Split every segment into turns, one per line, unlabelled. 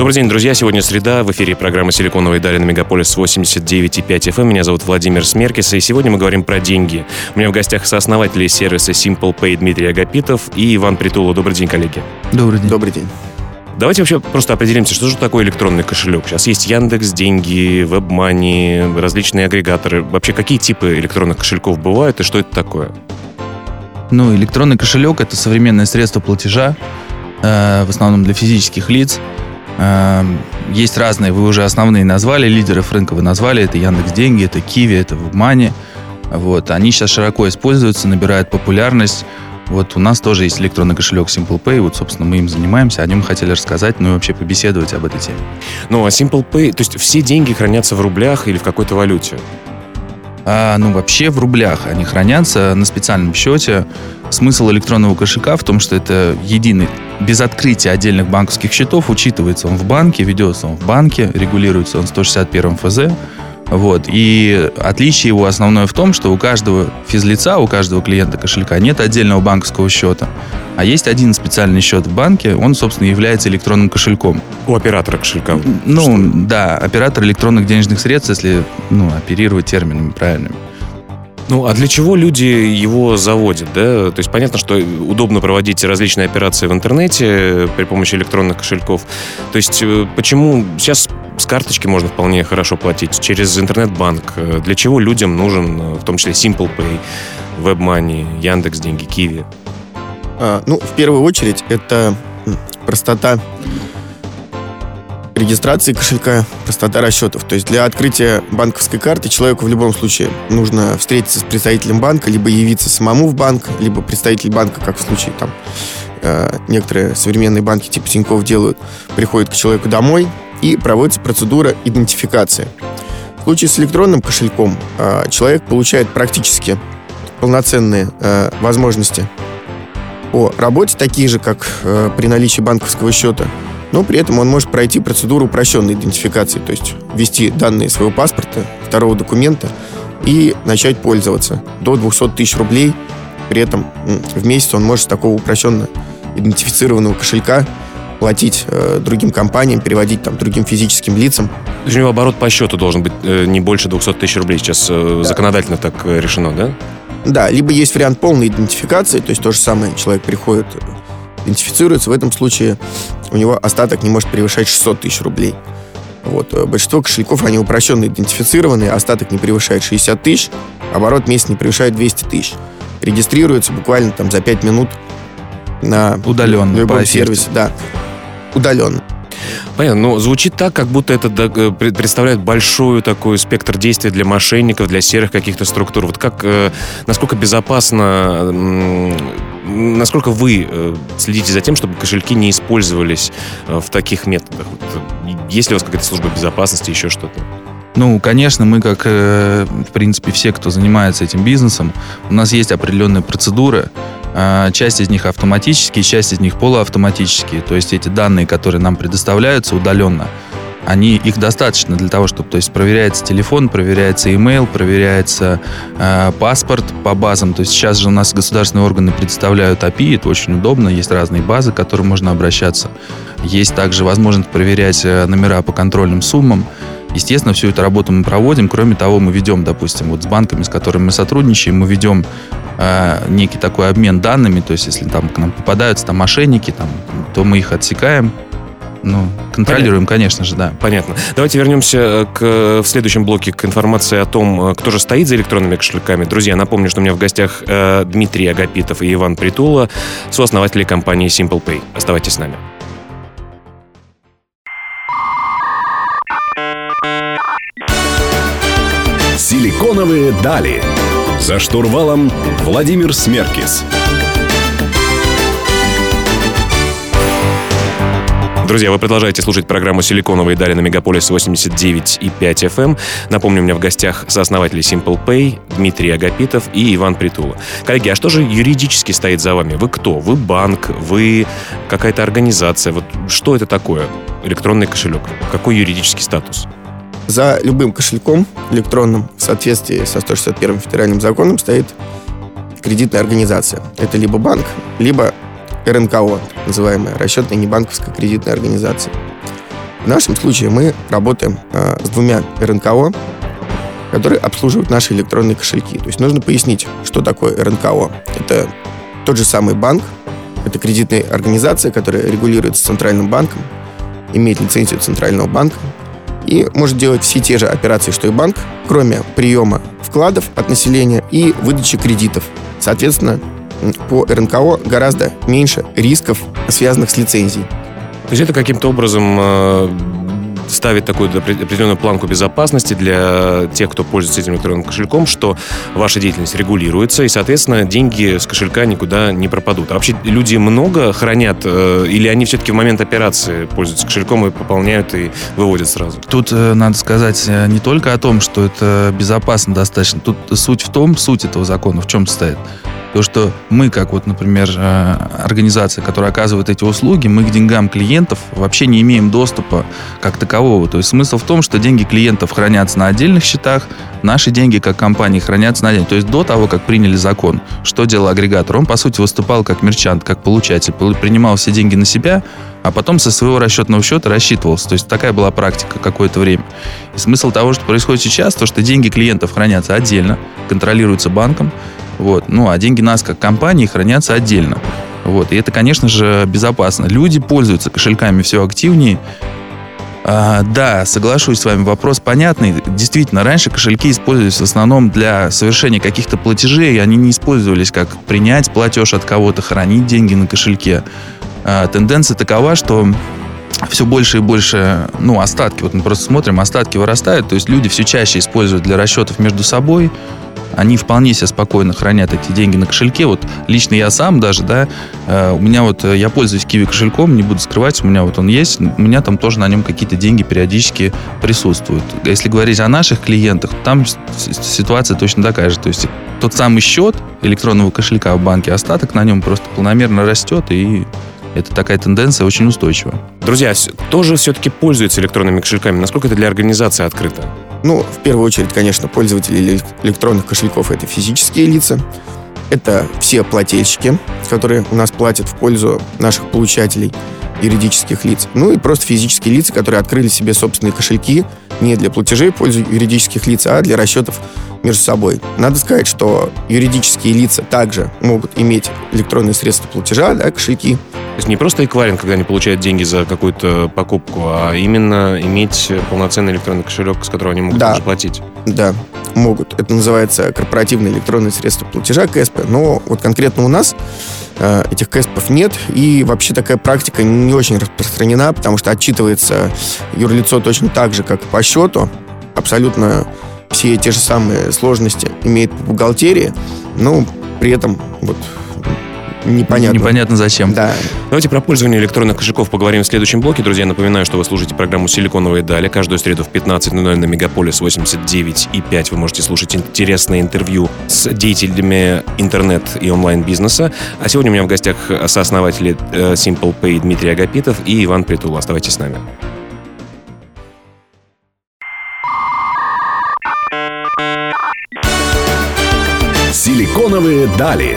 Добрый день, друзья. Сегодня среда. В эфире программа «Силиконовые дали» на Мегаполис 89,5 FM. Меня зовут Владимир Смеркис, и сегодня мы говорим про деньги. У меня в гостях сооснователи сервиса Simple Pay Дмитрий Агапитов и Иван Притула. Добрый день, коллеги.
Добрый день.
Добрый день.
Давайте вообще просто определимся, что же такое электронный кошелек. Сейчас есть Яндекс, деньги, WebMoney, различные агрегаторы. Вообще, какие типы электронных кошельков бывают и что это такое?
Ну, электронный кошелек – это современное средство платежа, э, в основном для физических лиц, Эм, есть разные, вы уже основные назвали, лидеров рынка вы назвали, это Яндекс Деньги, это Киви, это WebMoney. Вот, они сейчас широко используются, набирают популярность. Вот у нас тоже есть электронный кошелек Simple Pay, вот, собственно, мы им занимаемся, о нем хотели рассказать, ну и вообще побеседовать об этой теме.
Ну, а Simple Pay, то есть все деньги хранятся в рублях или в какой-то валюте?
А, ну, вообще в рублях они хранятся на специальном счете. Смысл электронного кошелька в том, что это единый, без открытия отдельных банковских счетов, учитывается он в банке, ведется он в банке, регулируется он 161 ФЗ. Вот. И отличие его основное в том, что у каждого физлица, у каждого клиента кошелька нет отдельного банковского счета, а есть один специальный счет в банке, он, собственно, является электронным кошельком.
У оператора кошелька?
Ну, что? да, оператор электронных денежных средств, если ну, оперировать терминами правильными.
Ну, а для чего люди его заводят, да? То есть понятно, что удобно проводить различные операции в интернете при помощи электронных кошельков. То есть э, почему сейчас с карточки можно вполне хорошо платить, через интернет-банк. Для чего людям нужен, э, в том числе, Simple Pay, WebMoney, Яндекс Деньги, Киви?
А, ну, в первую очередь, это простота регистрации кошелька, простота расчетов. То есть для открытия банковской карты человеку в любом случае нужно встретиться с представителем банка, либо явиться самому в банк, либо представитель банка, как в случае там э, некоторые современные банки типа Тинькофф делают, приходит к человеку домой и проводится процедура идентификации. В случае с электронным кошельком э, человек получает практически полноценные э, возможности по работе, такие же, как э, при наличии банковского счета, но при этом он может пройти процедуру упрощенной идентификации, то есть ввести данные своего паспорта, второго документа и начать пользоваться до 200 тысяч рублей. При этом в месяц он может с такого упрощенно идентифицированного кошелька платить э, другим компаниям, переводить там другим физическим лицам.
То есть у него оборот по счету должен быть э, не больше 200 тысяч рублей. Сейчас э, да. законодательно так э, решено, да?
Да, либо есть вариант полной идентификации, то есть то же самое, человек приходит идентифицируется, в этом случае у него остаток не может превышать 600 тысяч рублей. Вот. Э, большинство кошельков, они упрощенно идентифицированы, остаток не превышает 60 тысяч, оборот месяц не превышает 200 тысяч. Регистрируется буквально там за 5 минут на
удаленно,
любом сервисе. Да, удаленно.
Понятно, но звучит так, как будто это э, представляет большой такой спектр действий для мошенников, для серых каких-то структур. Вот как, э, насколько безопасно, насколько вы э, следите за тем, чтобы кошельки не использовались в таких методах? Есть ли у вас какая-то служба безопасности, еще что-то?
Ну, конечно, мы, как, в принципе, все, кто занимается этим бизнесом, у нас есть определенные процедуры, часть из них автоматические, часть из них полуавтоматические. То есть эти данные, которые нам предоставляются удаленно, они, их достаточно для того, чтобы, то есть проверяется телефон, проверяется email, проверяется э, паспорт по базам. То есть сейчас же у нас государственные органы предоставляют API, это очень удобно, есть разные базы, к которым можно обращаться. Есть также возможность проверять э, номера по контрольным суммам. Естественно, всю эту работу мы проводим. Кроме того, мы ведем, допустим, вот с банками, с которыми мы сотрудничаем, мы ведем э, некий такой обмен данными. То есть, если там к нам попадаются там мошенники, там, то мы их отсекаем. Ну, контролируем, Понятно. конечно же, да.
Понятно. Давайте вернемся э, к, в следующем блоке к информации о том, э, кто же стоит за электронными кошельками. Друзья, напомню, что у меня в гостях э, Дмитрий Агапитов и Иван Притула, сооснователи компании Simple Pay. Оставайтесь с нами.
Силиконовые дали. За штурвалом Владимир Смеркис.
Друзья, вы продолжаете слушать программу «Силиконовые дали» на Мегаполис 89,5 FM. Эм. Напомню, у меня в гостях сооснователи Simple Pay Дмитрий Агапитов и Иван Притула. Коллеги, а что же юридически стоит за вами? Вы кто? Вы банк? Вы какая-то организация? Вот что это такое? Электронный кошелек. Какой юридический статус?
За любым кошельком электронным в соответствии со 161 федеральным законом стоит кредитная организация. Это либо банк, либо РНКО, называемая расчетная небанковская кредитная организация. В нашем случае мы работаем э, с двумя РНКО, которые обслуживают наши электронные кошельки. То есть нужно пояснить, что такое РНКО. Это тот же самый банк, это кредитная организация, которая регулируется центральным банком, имеет лицензию центрального банка и может делать все те же операции, что и банк, кроме приема вкладов от населения и выдачи кредитов. Соответственно, по РНКО гораздо меньше рисков, связанных с лицензией.
То есть это каким-то образом э, ставит такую определенную планку безопасности для тех, кто пользуется этим электронным кошельком, что ваша деятельность регулируется, и, соответственно, деньги с кошелька никуда не пропадут. А вообще люди много хранят, э, или они все-таки в момент операции пользуются кошельком и пополняют и выводят сразу?
Тут э, надо сказать не только о том, что это безопасно достаточно. Тут суть в том, суть этого закона в чем состоит. То, что мы, как вот, например, э, организация, которая оказывает эти услуги, мы к деньгам клиентов вообще не имеем доступа как такового. То есть смысл в том, что деньги клиентов хранятся на отдельных счетах, наши деньги как компании хранятся на отдельных. То есть до того, как приняли закон, что делал агрегатор? Он, по сути, выступал как мерчант, как получатель, принимал все деньги на себя, а потом со своего расчетного счета рассчитывался. То есть такая была практика какое-то время. И смысл того, что происходит сейчас, то, что деньги клиентов хранятся отдельно, контролируются банком, вот. Ну, а деньги нас как компании хранятся отдельно. Вот. И это, конечно же, безопасно. Люди пользуются кошельками все активнее. А, да, соглашусь с вами, вопрос понятный. Действительно, раньше кошельки использовались в основном для совершения каких-то платежей, они не использовались как принять платеж от кого-то, хранить деньги на кошельке. А, тенденция такова, что все больше и больше, ну, остатки, вот мы просто смотрим, остатки вырастают, то есть люди все чаще используют для расчетов между собой, они вполне себе спокойно хранят эти деньги на кошельке. Вот лично я сам даже, да, э, у меня вот, э, я пользуюсь Киви кошельком, не буду скрывать, у меня вот он есть, у меня там тоже на нем какие-то деньги периодически присутствуют. Если говорить о наших клиентах, там ситуация точно такая же. То есть тот самый счет электронного кошелька в банке, остаток на нем просто планомерно растет, и это такая тенденция очень устойчивая.
Друзья, тоже все-таки пользуются электронными кошельками. Насколько это для организации открыто?
Ну, в первую очередь, конечно, пользователи электронных кошельков — это физические лица. Это все плательщики, которые у нас платят в пользу наших получателей юридических лиц. Ну и просто физические лица, которые открыли себе собственные кошельки не для платежей в пользу юридических лиц, а для расчетов между собой. Надо сказать, что юридические лица также могут иметь электронные средства платежа, да, кошельки,
есть не просто эквайринг, когда они получают деньги за какую-то покупку, а именно иметь полноценный электронный кошелек, с которого они могут
да.
тоже платить.
Да, могут. Это называется корпоративные электронные средства платежа, КСП. Но вот конкретно у нас э, этих КСПов нет, и вообще такая практика не очень распространена, потому что отчитывается юрлицо точно так же, как по счету. Абсолютно все те же самые сложности имеет по бухгалтерии, но при этом вот непонятно.
Непонятно зачем.
Да.
Давайте про пользование электронных кошельков поговорим в следующем блоке. Друзья, напоминаю, что вы слушаете программу «Силиконовые дали». Каждую среду в 15.00 на Мегаполис 89 и 5 вы можете слушать интересное интервью с деятелями интернет и онлайн-бизнеса. А сегодня у меня в гостях сооснователи э, Simple Pay Дмитрий Агапитов и Иван Притула. Оставайтесь с нами.
«Силиконовые дали».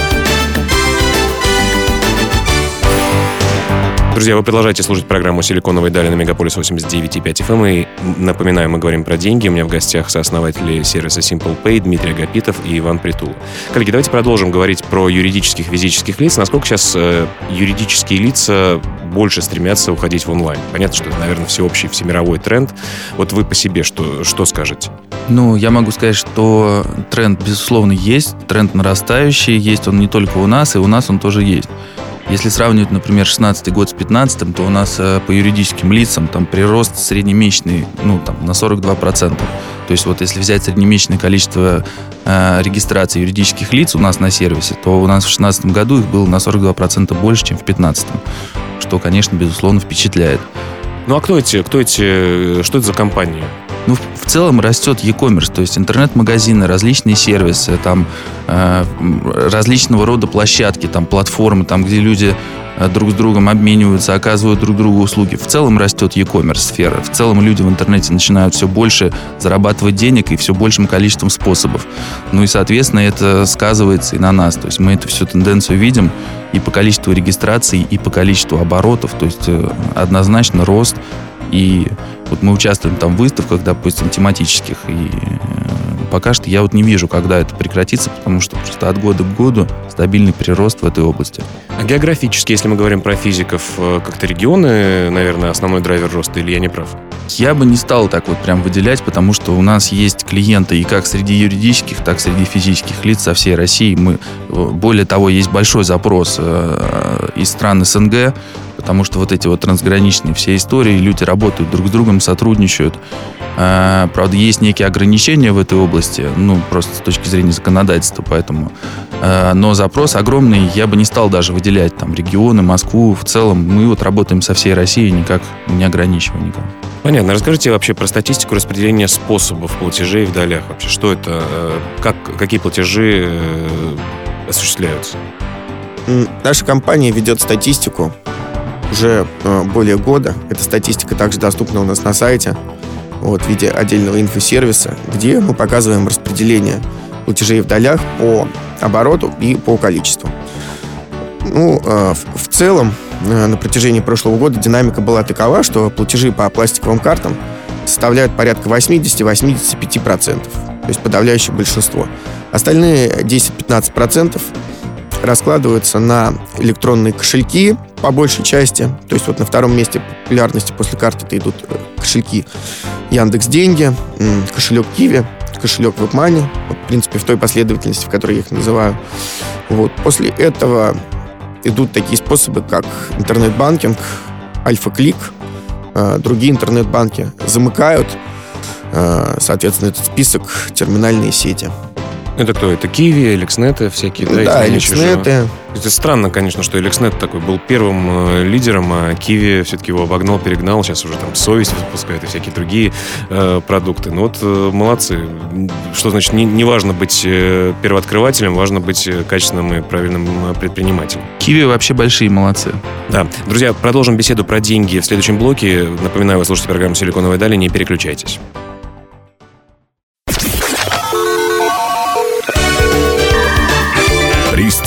Друзья, вы продолжаете слушать программу «Силиконовые дали» на Мегаполис 89,5 FM. И напоминаю, мы говорим про деньги. У меня в гостях сооснователи сервиса Simple Pay Дмитрий Агапитов и Иван Притул. Коллеги, давайте продолжим говорить про юридических физических лиц. Насколько сейчас э, юридические лица больше стремятся уходить в онлайн? Понятно, что это, наверное, всеобщий, всемировой тренд. Вот вы по себе что, что скажете?
Ну, я могу сказать, что тренд, безусловно, есть, тренд нарастающий, есть он не только у нас, и у нас он тоже есть. Если сравнивать, например, 16 год с 15 то у нас э, по юридическим лицам там прирост среднемесячный ну, там, на 42%. То есть вот если взять среднемесячное количество э, регистраций юридических лиц у нас на сервисе, то у нас в 2016 году их было на 42% больше, чем в 2015, что, конечно, безусловно, впечатляет.
Ну а кто эти, кто эти, что это за компании?
Ну, в целом растет e-commerce, то есть интернет-магазины, различные сервисы, там э, различного рода площадки, там платформы, там, где люди э, друг с другом обмениваются, оказывают друг другу услуги. В целом растет e-commerce сфера. В целом люди в интернете начинают все больше зарабатывать денег и все большим количеством способов. Ну и, соответственно, это сказывается и на нас. То есть мы эту всю тенденцию видим и по количеству регистраций, и по количеству оборотов. То есть э, однозначно рост и вот мы участвуем там в выставках, допустим, тематических, и э, пока что я вот не вижу, когда это прекратится, потому что просто от года к году стабильный прирост в этой области.
А географически, если мы говорим про физиков, э, как-то регионы, наверное, основной драйвер роста, или я не прав?
Я бы не стал так вот прям выделять, потому что у нас есть клиенты и как среди юридических, так и среди физических лиц со всей России. Мы, э, более того, есть большой запрос из стран СНГ, потому что вот эти вот трансграничные все истории, люди работают друг с другом, сотрудничают. А, правда, есть некие ограничения в этой области, ну, просто с точки зрения законодательства, поэтому. А, но запрос огромный, я бы не стал даже выделять там регионы, Москву. В целом мы вот работаем со всей Россией, никак не ограничивая никого.
Понятно. Расскажите вообще про статистику распределения способов платежей в долях. Вообще, что это, э, как, какие платежи э, осуществляются?
Наша компания ведет статистику уже э, более года. Эта статистика также доступна у нас на сайте вот, в виде отдельного инфосервиса, где мы показываем распределение платежей в долях по обороту и по количеству. Ну, э, в, целом, э, на протяжении прошлого года динамика была такова, что платежи по пластиковым картам составляют порядка 80-85%, то есть подавляющее большинство. Остальные 10-15% раскладываются на электронные кошельки по большей части. То есть вот на втором месте популярности после карты это идут э, кошельки Яндекс Деньги, кошелек Киви, кошелек WebMoney, в принципе, в той последовательности, в которой я их называю. Вот. После этого идут такие способы, как интернет-банкинг, Альфа-Клик, э, другие интернет-банки замыкают, э, соответственно, этот список терминальные сети.
Это кто? Это Киви, Эликснеты всякие, да?
Да, Эликснеты.
Это странно, конечно, что Эликснет такой был первым э, лидером, а Киви все-таки его обогнал, перегнал. Сейчас уже там совесть выпускает и всякие другие э, продукты. Ну вот э, молодцы. Что значит, не, не важно быть э, первооткрывателем, важно быть э, качественным и правильным э, предпринимателем.
Киви вообще большие молодцы.
Да. Друзья, продолжим беседу про деньги в следующем блоке. Напоминаю, вы слушаете программу «Силиконовая дали», не переключайтесь.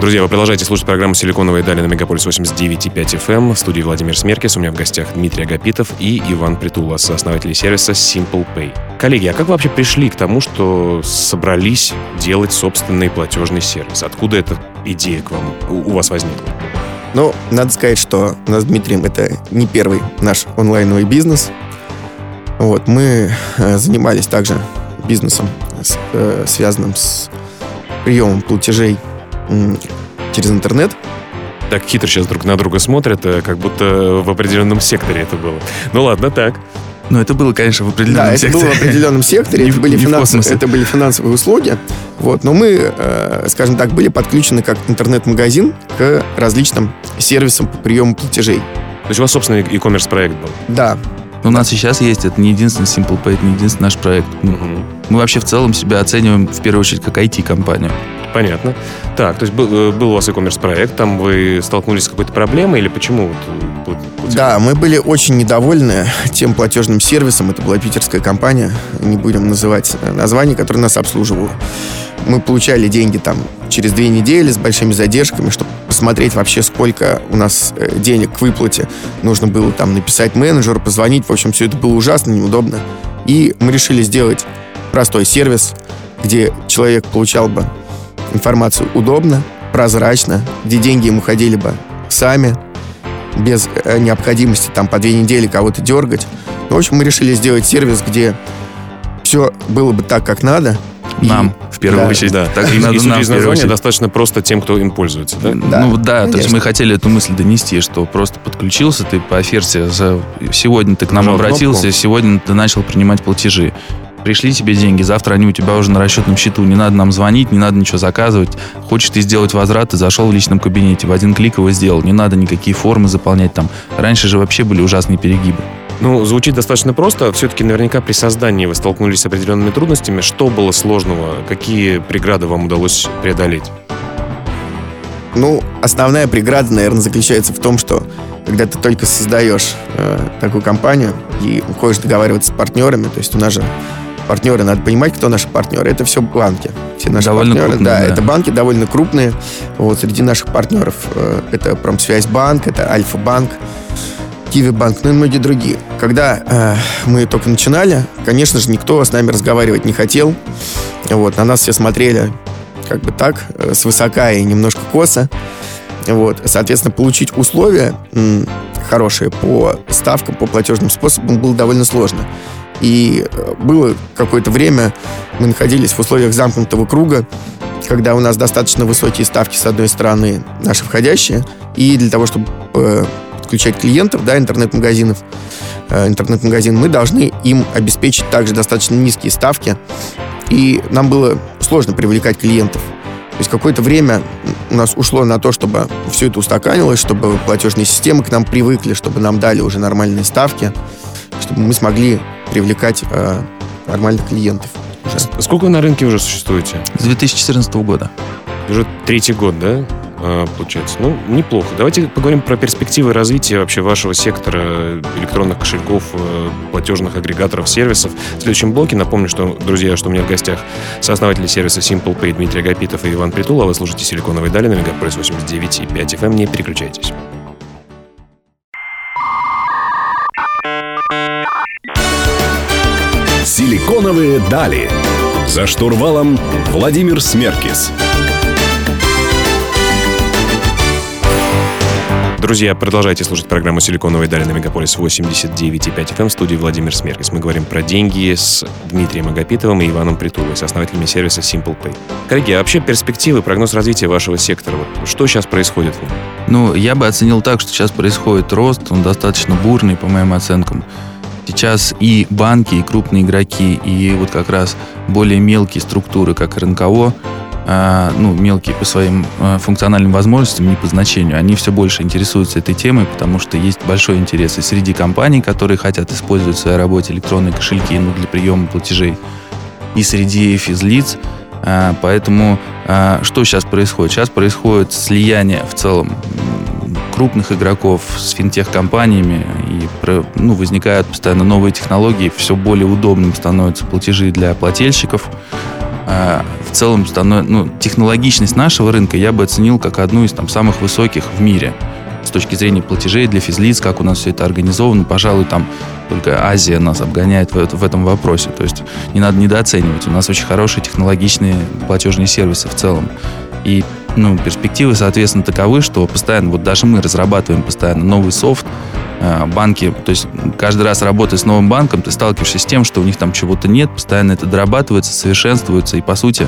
Друзья, вы продолжаете слушать программу «Силиконовые дали» на Мегаполис 89.5 FM. В студии Владимир Смеркис. У меня в гостях Дмитрий Агапитов и Иван Притула, сооснователи сервиса Simple Pay. Коллеги, а как вы вообще пришли к тому, что собрались делать собственный платежный сервис? Откуда эта идея к вам, у вас возникла?
Ну, надо сказать, что у нас с Дмитрием это не первый наш онлайновый бизнес. Вот, мы э, занимались также бизнесом, э, связанным с приемом платежей через интернет.
Так хитро сейчас друг на друга смотрят, э, как будто в определенном секторе это было. Ну ладно, так.
Ну, это было, конечно, в определенном
да,
секторе.
это было в определенном секторе. это, были финансовые, это были финансовые услуги. Вот, но мы, э, скажем так, были подключены как интернет-магазин к различным сервисам по приему платежей.
То есть у вас собственный e-commerce проект был?
Да.
У нас сейчас есть, это не единственный Simple Pay, это не единственный наш проект. Угу. Мы вообще в целом себя оцениваем в первую очередь как IT-компанию.
Понятно. Так, то есть был, э, был у вас e-commerce проект, там вы столкнулись с какой-то проблемой или почему?
Вот, да, мы были очень недовольны тем платежным сервисом. Это была питерская компания, не будем называть э, название, которое нас обслуживало. Мы получали деньги там через две недели с большими задержками, чтобы посмотреть вообще, сколько у нас э, денег к выплате. Нужно было там написать менеджеру, позвонить. В общем, все это было ужасно, неудобно. И мы решили сделать простой сервис, где человек получал бы информацию удобно, прозрачно, где деньги ему ходили бы сами, без э, необходимости там по две недели кого-то дергать. Ну, в общем, мы решили сделать сервис, где все было бы так, как надо. и-
Нам, в первую
Да,
очередь.
Да,
Так
и,
и надо
и,
нам,
из
в первую
названия,
очередь.
достаточно просто тем, кто им пользуется, да?
Да,
ну да, то есть
конечно.
мы хотели эту мысль донести, что просто подключился ты по оферте, за... сегодня ты к нам
Нажал
обратился,
кнопку.
сегодня ты начал принимать платежи. Пришли тебе деньги, завтра они у тебя уже на расчетном счету. Не надо нам звонить, не надо ничего заказывать. Хочешь ты сделать возврат, ты зашел в личном кабинете, в один клик его сделал. Не надо никакие формы заполнять там. Раньше же вообще были ужасные перегибы.
Ну, звучит достаточно просто. Все-таки наверняка при создании вы столкнулись с определенными трудностями. Что было сложного? Какие преграды вам удалось преодолеть?
Ну, основная преграда, наверное, заключается в том, что когда ты только создаешь э, такую компанию и уходишь договариваться с партнерами, то есть у нас же партнеры, надо понимать, кто наши партнеры. Это все банки. Все наши
Довольно
партнеры,
крупные,
да,
да.
это банки довольно крупные. Вот среди наших партнеров э, это Промсвязьбанк, это Альфа-банк, Киви-банк, ну и многие другие. Когда э, мы только начинали, конечно же, никто с нами разговаривать не хотел. Вот, на нас все смотрели как бы так, э, свысока и немножко косо. Вот, соответственно, получить условия м, хорошие по ставкам, по платежным способам было довольно сложно. И э, было какое-то время, мы находились в условиях замкнутого круга, когда у нас достаточно высокие ставки, с одной стороны, наши входящие, и для того, чтобы э, подключать клиентов, да, интернет-магазинов, э, интернет-магазин, мы должны им обеспечить также достаточно низкие ставки, и нам было сложно привлекать клиентов. То есть какое-то время у нас ушло на то, чтобы все это устаканилось, чтобы платежные системы к нам привыкли, чтобы нам дали уже нормальные ставки, чтобы мы смогли привлекать э, нормальных клиентов. уже.
Сколько вы на рынке уже существуете?
С 2014 года.
Уже третий год, да? А, Получается. Ну, неплохо. Давайте поговорим про перспективы развития вообще вашего сектора электронных кошельков, э, платежных агрегаторов, сервисов. В следующем блоке напомню, что, друзья, что у меня в гостях сооснователи сервиса SimplePay Дмитрий Агапитов и Иван Притул, а вы слушаете «Силиконовые дали» на Мегаполис 89 и 5 FM. Не переключайтесь.
Силиконовые дали. За штурвалом Владимир Смеркис.
Друзья, продолжайте слушать программу «Силиконовые дали» на Мегаполис 89,5 FM в студии Владимир Смеркис. Мы говорим про деньги с Дмитрием Агапитовым и Иваном Притулой, сооснователями сервиса SimplePay. Коллеги, а вообще перспективы, прогноз развития вашего сектора? Вот что сейчас происходит в нем?
Ну, я бы оценил так, что сейчас происходит рост, он достаточно бурный, по моим оценкам. Сейчас и банки, и крупные игроки, и вот как раз более мелкие структуры, как РНКО, а, ну, мелкие по своим а, функциональным возможностям, не по значению, они все больше интересуются этой темой, потому что есть большой интерес и среди компаний, которые хотят использовать в своей работе электронные кошельки ну, для приема платежей, и среди физлиц. А, Поэтому что сейчас происходит? Сейчас происходит слияние в целом крупных игроков с финтех-компаниями, и ну, возникают постоянно новые технологии, все более удобным становятся платежи для плательщиков. А, В целом, ну, технологичность нашего рынка я бы оценил как одну из там, самых высоких в мире с точки зрения платежей для физлиц, как у нас все это организовано. Пожалуй, там только Азия нас обгоняет в, в этом вопросе. То есть не надо недооценивать. У нас очень хорошие технологичные платежные сервисы в целом. И ну, перспективы, соответственно, таковы, что постоянно, вот даже мы разрабатываем постоянно новый софт, банки, то есть каждый раз работая с новым банком, ты сталкиваешься с тем, что у них там чего-то нет, постоянно это дорабатывается, совершенствуется, и по сути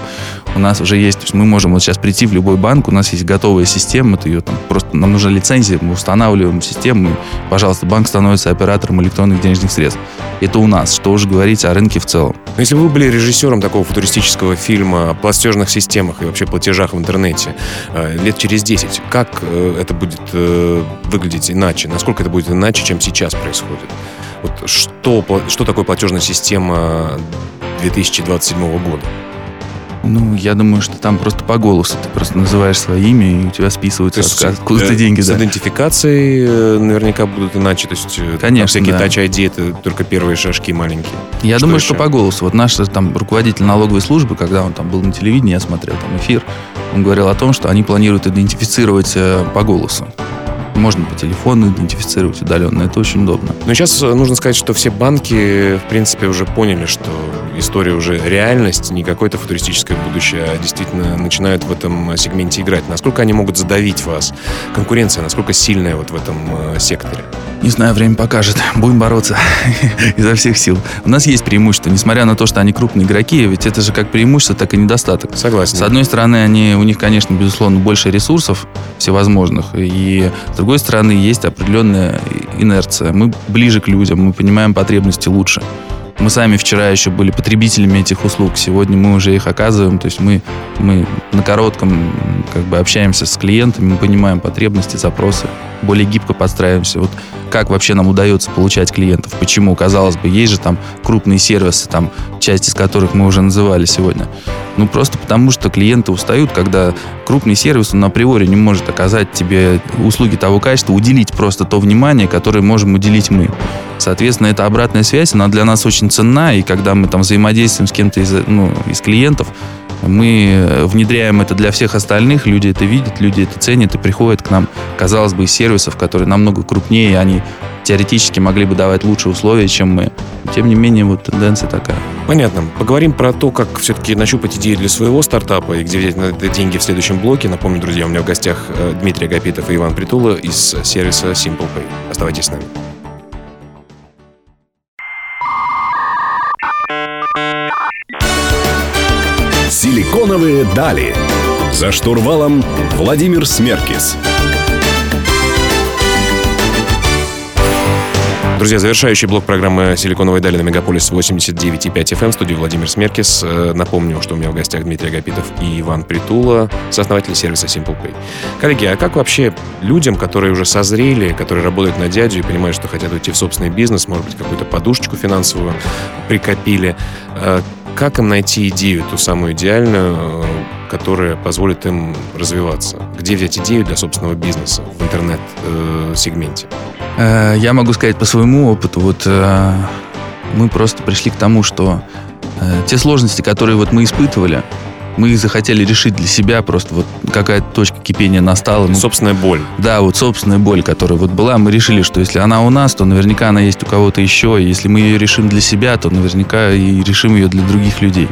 у нас уже есть, то есть мы можем вот сейчас прийти в любой банк, у нас есть готовая система, это ее там просто, нам нужна лицензия, мы устанавливаем систему, и, пожалуйста, банк становится оператором электронных денежных средств. Это у нас, что уже говорить о рынке в целом.
Если бы вы были режиссером такого футуристического фильма о платежных системах и вообще платежах в интернете э, лет через 10, как э, это будет э, выглядеть иначе? Насколько это будет иначе, чем сейчас происходит? Вот что, что такое платежная система 2027 года?
Ну, я думаю, что там просто по голосу ты просто называешь свое имя, и у тебя списываются
То есть,
откуда
э,
ты деньги,
С
да.
идентификацией э, наверняка будут иначе. То есть э,
Конечно,
всякие
да.
Touch ID это только первые шажки маленькие.
Я
Что
думаю,
еще?
что по голосу. Вот наш там руководитель налоговой службы, когда он там был на телевидении, я смотрел там эфир, он говорил о том, что они планируют идентифицировать э, по голосу. Можно по телефону идентифицировать удаленно. Это очень удобно.
Но сейчас э, нужно сказать, что все банки, в принципе, уже поняли, что история уже реальность, не какое-то футуристическое будущее, а действительно начинают в этом сегменте играть. Насколько они могут задавить вас? Конкуренция, насколько сильная вот в этом э, секторе?
Не знаю, время покажет. Будем бороться изо всех сил. У нас есть преимущество, несмотря на то, что они крупные игроки, ведь это же как преимущество, так и недостаток.
Согласен.
С одной стороны, они, у них, конечно, безусловно, больше ресурсов всевозможных, и с другой стороны, есть определенная инерция. Мы ближе к людям, мы понимаем потребности лучше. Мы сами вчера еще были потребителями этих услуг, сегодня мы уже их оказываем, то есть мы, мы на коротком как бы общаемся с клиентами, мы понимаем потребности, запросы, более гибко подстраиваемся. Вот как вообще нам удается получать клиентов, почему, казалось бы, есть же там крупные сервисы, там, часть из которых мы уже называли сегодня. Ну, просто потому, что клиенты устают, когда крупный сервис, он априори не может оказать тебе услуги того качества, уделить просто то внимание, которое можем уделить мы. Соответственно, эта обратная связь, она для нас очень ценна, и когда мы там взаимодействуем с кем-то из, ну, из клиентов, мы внедряем это для всех остальных, люди это видят, люди это ценят и приходят к нам, казалось бы, из сервисов, которые намного крупнее, они теоретически могли бы давать лучшие условия, чем мы. Тем не менее, вот тенденция такая.
Понятно. Поговорим про то, как все-таки нащупать идею для своего стартапа и где взять на это деньги в следующем блоке. Напомню, друзья, у меня в гостях э, Дмитрий Агапитов и Иван Притула из сервиса Simple Pay. Оставайтесь с нами.
Силиконовые дали. За штурвалом Владимир Смеркис.
Друзья, завершающий блок программы «Силиконовые дали» на Мегаполис 89,5 FM студии Владимир Смеркис. Э, напомню, что у меня в гостях Дмитрий Агапитов и Иван Притула, сооснователи сервиса Simple Pay. Коллеги, а как вообще людям, которые уже созрели, которые работают на дядю и понимают, что хотят уйти в собственный бизнес, может быть, какую-то подушечку финансовую прикопили, э, как им найти идею, ту самую идеальную, э, которая позволит им развиваться? Где взять идею для собственного бизнеса в интернет-сегменте?
Э, я могу сказать по своему опыту, вот э, мы просто пришли к тому, что те сложности, которые вот мы испытывали, мы захотели решить для себя, просто вот какая-то точка кипения настала. Ну,
собственная боль.
Да, вот собственная боль, которая вот была, мы решили, что если она у нас, то наверняка она есть у кого-то еще, и если мы ее решим для себя, то наверняка и решим ее для других людей.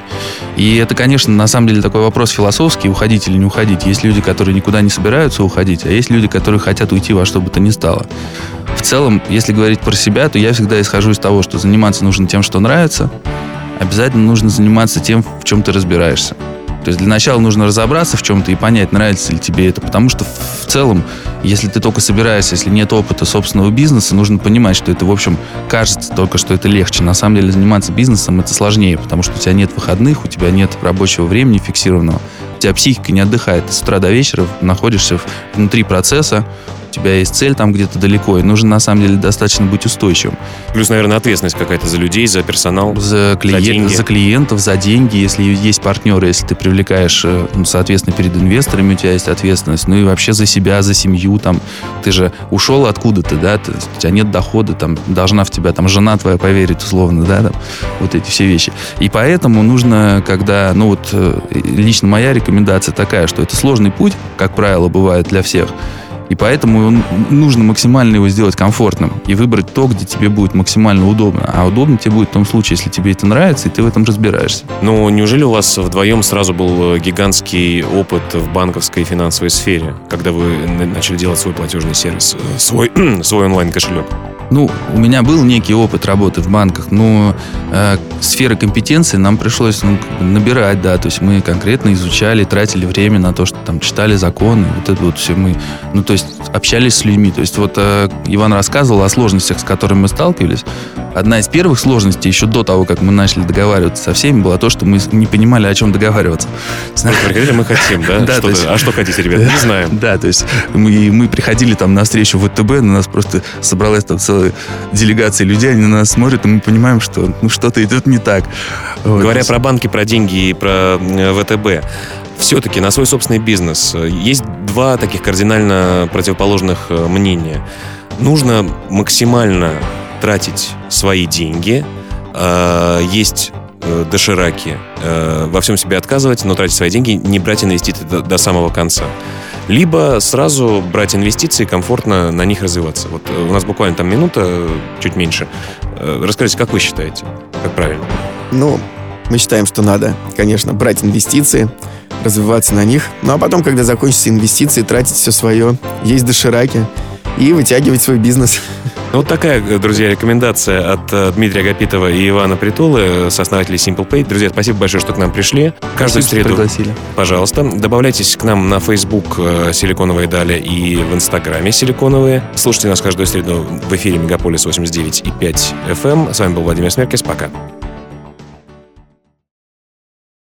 И это, конечно, на самом деле такой вопрос философский, уходить или не уходить. Есть люди, которые никуда не собираются уходить, а есть люди, которые хотят уйти во что бы то ни стало. В целом, если говорить про себя, то я всегда исхожу из того, что заниматься нужно тем, что нравится, обязательно нужно заниматься тем, в чем ты разбираешься. То есть для начала нужно разобраться в чем-то и понять, нравится ли тебе это. Потому что в целом, если ты только собираешься, если нет опыта собственного бизнеса, нужно понимать, что это, в общем, кажется только, что это легче. На самом деле заниматься бизнесом это сложнее, потому что у тебя нет выходных, у тебя нет рабочего времени фиксированного, у тебя психика не отдыхает. Ты с утра до вечера находишься внутри процесса, тебя есть цель там где-то далеко, и нужно на самом деле достаточно быть устойчивым.
Плюс, наверное, ответственность какая-то за людей, за персонал,
за, клиент, за, деньги. за клиентов, за деньги, если есть партнеры, если ты привлекаешь, э, ну, соответственно, перед инвесторами у тебя есть ответственность, ну и вообще за себя, за семью, там, ты же ушел откуда-то, да, ты, у тебя нет дохода, там, должна в тебя там жена твоя поверить, условно, да, там, вот эти все вещи. И поэтому нужно, когда, ну вот, э, лично моя рекомендация такая, что это сложный путь, как правило, бывает для всех, и поэтому нужно максимально его сделать комфортным и выбрать то, где тебе будет максимально удобно. А удобно тебе будет в том случае, если тебе это нравится, и ты в этом разбираешься.
Ну, неужели у вас вдвоем сразу был э, гигантский опыт в банковской финансовой сфере, когда вы начали делать свой платежный сервис, э, свой, свой онлайн-кошелек?
Ну, у меня был некий опыт работы в банках, но э, сферы компетенции нам пришлось ну, набирать, да, то есть мы конкретно изучали, тратили время на то, что там читали законы, вот это вот все мы, ну, то есть общались с людьми, то есть вот э, Иван рассказывал о сложностях, с которыми мы сталкивались. Одна из первых сложностей, еще до того, как мы начали договариваться со всеми, была то, что мы не понимали, о чем договариваться.
Приходили, мы хотим, да? да что есть, а что хотите, ребята, не знаем.
Да, то есть мы, мы приходили там на встречу в ВТБ, на нас просто собралась там целая делегация людей, они на нас смотрят, и мы понимаем, что ну, что-то идет не так.
Вот. Говоря про банки, про деньги и про ВТБ, все-таки на свой собственный бизнес есть два таких кардинально противоположных э, мнения. Нужно максимально тратить свои деньги, э, есть э, дошираки, во всем себе отказывать, но тратить свои деньги, не брать инвестиции до, до самого конца либо сразу брать инвестиции, комфортно на них развиваться. Вот э, у нас буквально там минута, чуть меньше. Э, расскажите, как вы считаете, как правильно?
Ну, мы считаем, что надо, конечно, брать инвестиции, развиваться на них, ну а потом, когда закончатся инвестиции, тратить все свое, есть дошираки и вытягивать свой бизнес.
Ну, вот такая, друзья, рекомендация от э, Дмитрия Агапитова и Ивана Притулы, сооснователей Simple Pay. Друзья, спасибо большое, что к нам пришли. Каждую
Спасибо,
среду,
пригласили.
пожалуйста, добавляйтесь к нам на Facebook э, «Силиконовые дали» и в Инстаграме «Силиконовые». Слушайте нас каждую среду в эфире «Мегаполис 89 и 5 FM». С вами был Владимир Смеркис. Пока.